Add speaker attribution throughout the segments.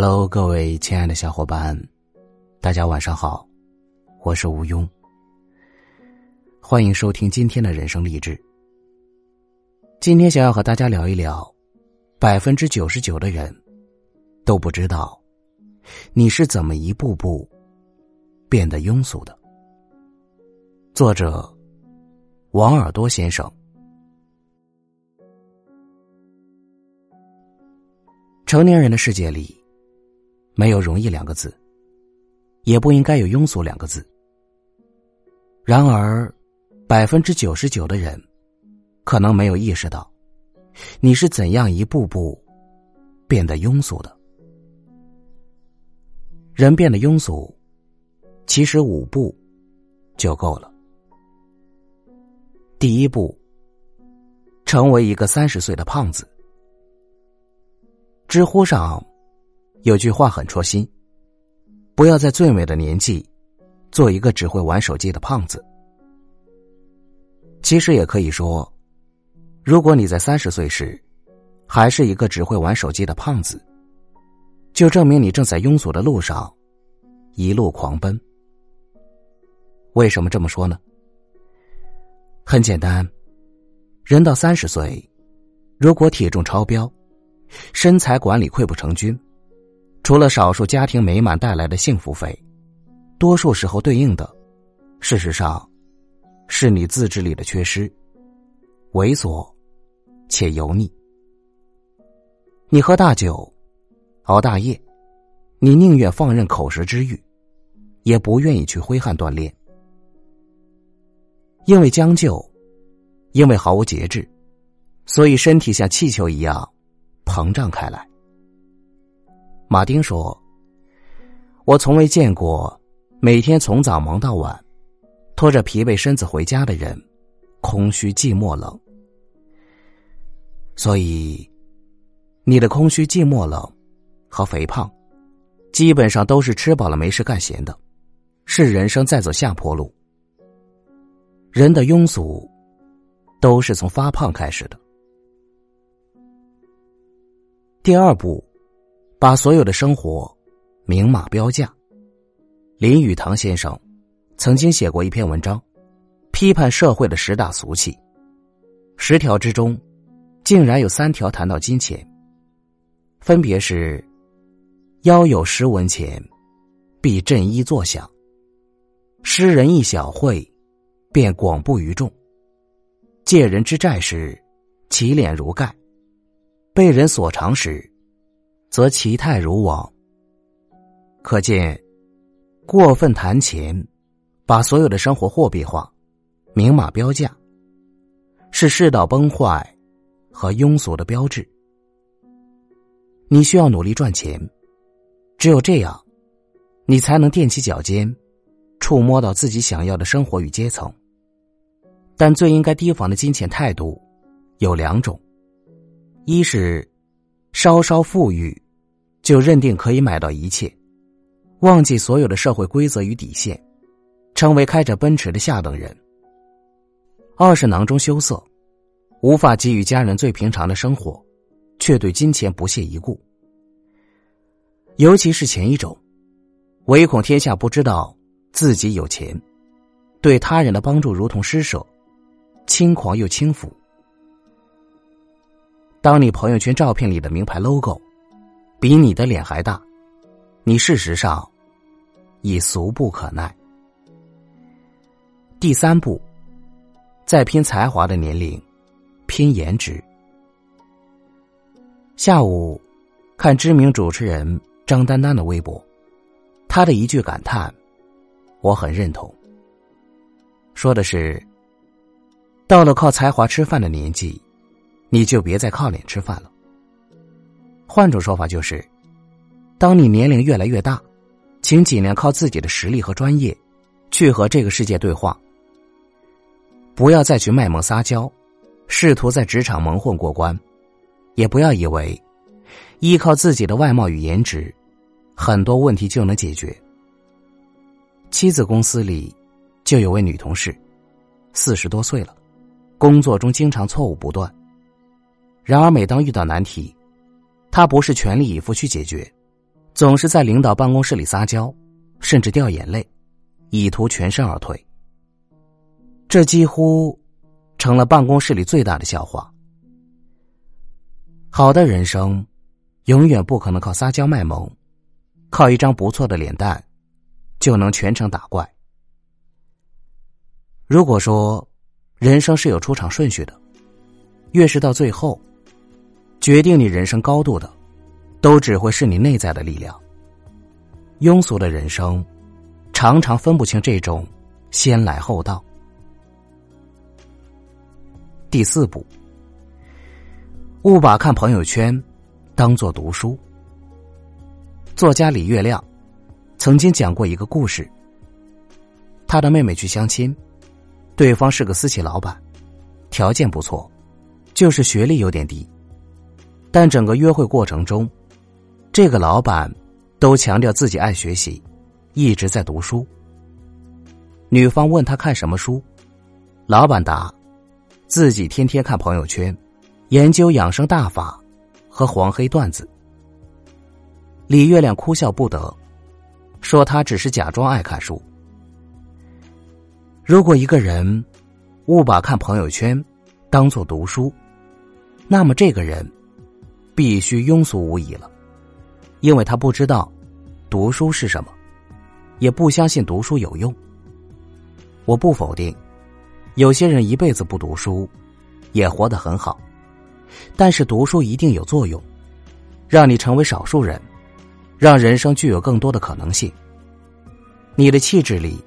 Speaker 1: Hello，各位亲爱的小伙伴，大家晚上好，我是吴庸。欢迎收听今天的人生励志。今天想要和大家聊一聊，百分之九十九的人都不知道你是怎么一步步变得庸俗的。作者王耳朵先生。成年人的世界里。没有容易两个字，也不应该有庸俗两个字。然而，百分之九十九的人，可能没有意识到，你是怎样一步步变得庸俗的。人变得庸俗，其实五步就够了。第一步，成为一个三十岁的胖子。知乎上。有句话很戳心：不要在最美的年纪，做一个只会玩手机的胖子。其实也可以说，如果你在三十岁时，还是一个只会玩手机的胖子，就证明你正在庸俗的路上，一路狂奔。为什么这么说呢？很简单，人到三十岁，如果体重超标，身材管理溃不成军。除了少数家庭美满带来的幸福肥，多数时候对应的，事实上，是你自制力的缺失，猥琐且油腻。你喝大酒，熬大夜，你宁愿放任口舌之欲，也不愿意去挥汗锻炼，因为将就，因为毫无节制，所以身体像气球一样膨胀开来。马丁说：“我从未见过每天从早忙到晚，拖着疲惫身子回家的人，空虚、寂寞、冷。所以，你的空虚、寂寞、冷和肥胖，基本上都是吃饱了没事干闲的，是人生在走下坡路。人的庸俗，都是从发胖开始的。第二步。”把所有的生活明码标价。林语堂先生曾经写过一篇文章，批判社会的十大俗气。十条之中，竟然有三条谈到金钱，分别是：腰有十文钱，必振衣作响；施人一小惠，便广布于众；借人之债时，其脸如盖；被人所长时。则其态如往。可见，过分谈钱，把所有的生活货币化、明码标价，是世道崩坏和庸俗的标志。你需要努力赚钱，只有这样，你才能踮起脚尖，触摸到自己想要的生活与阶层。但最应该提防的金钱态度有两种：一是。稍稍富裕，就认定可以买到一切，忘记所有的社会规则与底线，成为开着奔驰的下等人。二是囊中羞涩，无法给予家人最平常的生活，却对金钱不屑一顾。尤其是前一种，唯恐天下不知道自己有钱，对他人的帮助如同施舍，轻狂又轻浮。当你朋友圈照片里的名牌 logo，比你的脸还大，你事实上已俗不可耐。第三步，在拼才华的年龄，拼颜值。下午看知名主持人张丹丹的微博，他的一句感叹，我很认同。说的是，到了靠才华吃饭的年纪。你就别再靠脸吃饭了。换种说法就是，当你年龄越来越大，请尽量靠自己的实力和专业，去和这个世界对话。不要再去卖萌撒娇，试图在职场蒙混过关，也不要以为依靠自己的外貌与颜值，很多问题就能解决。妻子公司里就有位女同事，四十多岁了，工作中经常错误不断。然而，每当遇到难题，他不是全力以赴去解决，总是在领导办公室里撒娇，甚至掉眼泪，以图全身而退。这几乎成了办公室里最大的笑话。好的人生，永远不可能靠撒娇卖萌，靠一张不错的脸蛋，就能全程打怪。如果说人生是有出场顺序的，越是到最后，决定你人生高度的，都只会是你内在的力量。庸俗的人生，常常分不清这种先来后到。第四步，勿把看朋友圈当做读书。作家李月亮曾经讲过一个故事，他的妹妹去相亲。对方是个私企老板，条件不错，就是学历有点低。但整个约会过程中，这个老板都强调自己爱学习，一直在读书。女方问他看什么书，老板答：自己天天看朋友圈，研究养生大法和黄黑段子。李月亮哭笑不得，说他只是假装爱看书。如果一个人误把看朋友圈当做读书，那么这个人必须庸俗无疑了，因为他不知道读书是什么，也不相信读书有用。我不否定，有些人一辈子不读书也活得很好，但是读书一定有作用，让你成为少数人，让人生具有更多的可能性。你的气质里。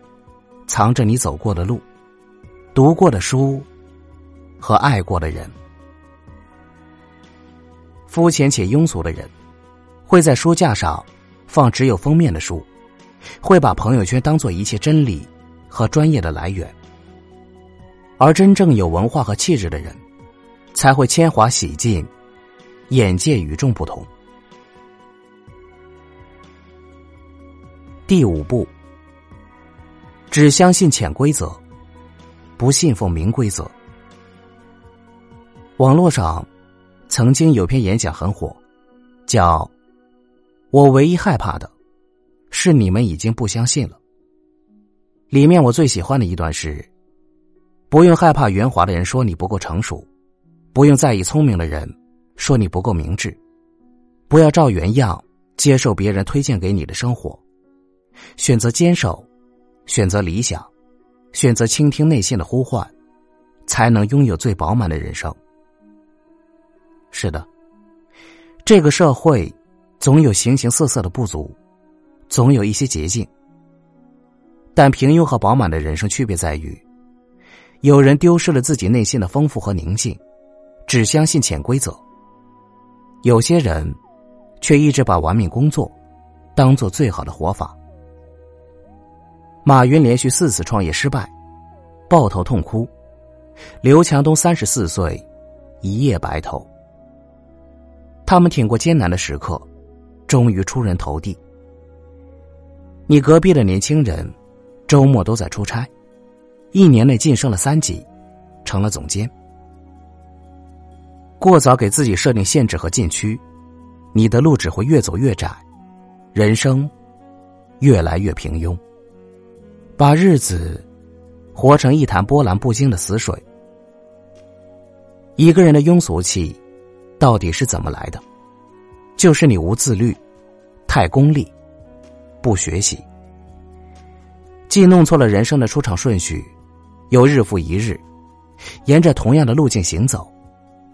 Speaker 1: 藏着你走过的路、读过的书和爱过的人。肤浅且庸俗的人，会在书架上放只有封面的书，会把朋友圈当做一切真理和专业的来源。而真正有文化和气质的人，才会铅华洗尽，眼界与众不同。第五步。只相信潜规则，不信奉明规则。网络上曾经有篇演讲很火，叫“我唯一害怕的，是你们已经不相信了。”里面我最喜欢的一段是：不用害怕圆滑的人说你不够成熟，不用在意聪明的人说你不够明智，不要照原样接受别人推荐给你的生活，选择坚守。选择理想，选择倾听内心的呼唤，才能拥有最饱满的人生。是的，这个社会总有形形色色的不足，总有一些捷径。但平庸和饱满的人生区别在于，有人丢失了自己内心的丰富和宁静，只相信潜规则；有些人却一直把玩命工作当做最好的活法。马云连续四次创业失败，抱头痛哭；刘强东三十四岁，一夜白头。他们挺过艰难的时刻，终于出人头地。你隔壁的年轻人，周末都在出差，一年内晋升了三级，成了总监。过早给自己设定限制和禁区，你的路只会越走越窄，人生越来越平庸。把日子活成一潭波澜不惊的死水。一个人的庸俗气到底是怎么来的？就是你无自律，太功利，不学习，既弄错了人生的出场顺序，又日复一日沿着同样的路径行走，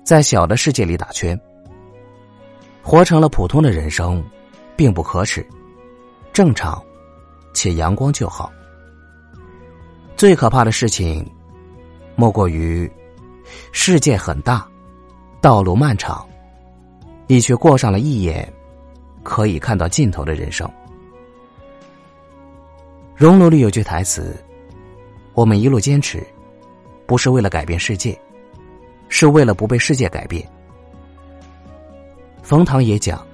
Speaker 1: 在小的世界里打圈，活成了普通的人生，并不可耻，正常且阳光就好。最可怕的事情，莫过于世界很大，道路漫长，你却过上了一眼可以看到尽头的人生。熔炉里有句台词：“我们一路坚持，不是为了改变世界，是为了不被世界改变。”冯唐也讲：“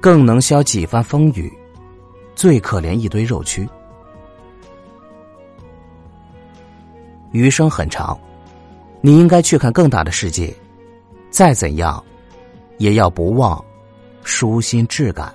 Speaker 1: 更能消几番风雨，最可怜一堆肉蛆。”余生很长，你应该去看更大的世界。再怎样，也要不忘舒心质感。